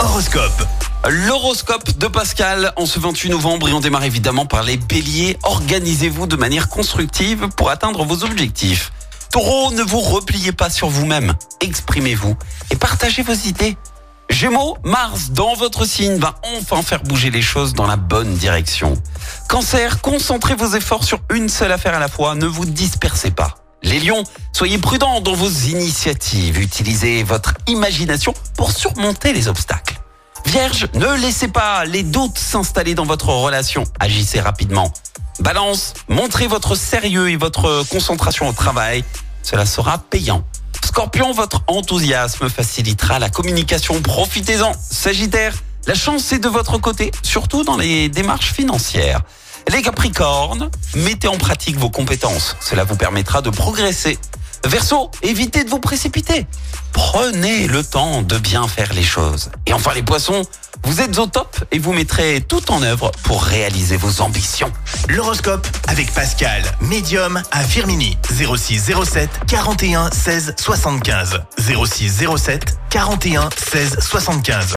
Horoscope. L'horoscope de Pascal en ce 28 novembre et on démarre évidemment par les béliers. Organisez-vous de manière constructive pour atteindre vos objectifs. Taureau, ne vous repliez pas sur vous-même. Exprimez-vous et partagez vos idées. Gémeaux, Mars dans votre signe va enfin faire bouger les choses dans la bonne direction. Cancer, concentrez vos efforts sur une seule affaire à la fois, ne vous dispersez pas. Les lions, soyez prudents dans vos initiatives, utilisez votre imagination pour surmonter les obstacles. Vierge, ne laissez pas les doutes s'installer dans votre relation, agissez rapidement. Balance, montrez votre sérieux et votre concentration au travail, cela sera payant. Scorpion, votre enthousiasme facilitera la communication, profitez-en. Sagittaire, la chance est de votre côté, surtout dans les démarches financières. Les Capricornes, mettez en pratique vos compétences, cela vous permettra de progresser. Verseau, évitez de vous précipiter. Prenez le temps de bien faire les choses. Et enfin les poissons, vous êtes au top et vous mettrez tout en œuvre pour réaliser vos ambitions. L'horoscope avec Pascal, médium à Firmini. 06 07 41 16 75. 06 07 41 16 75.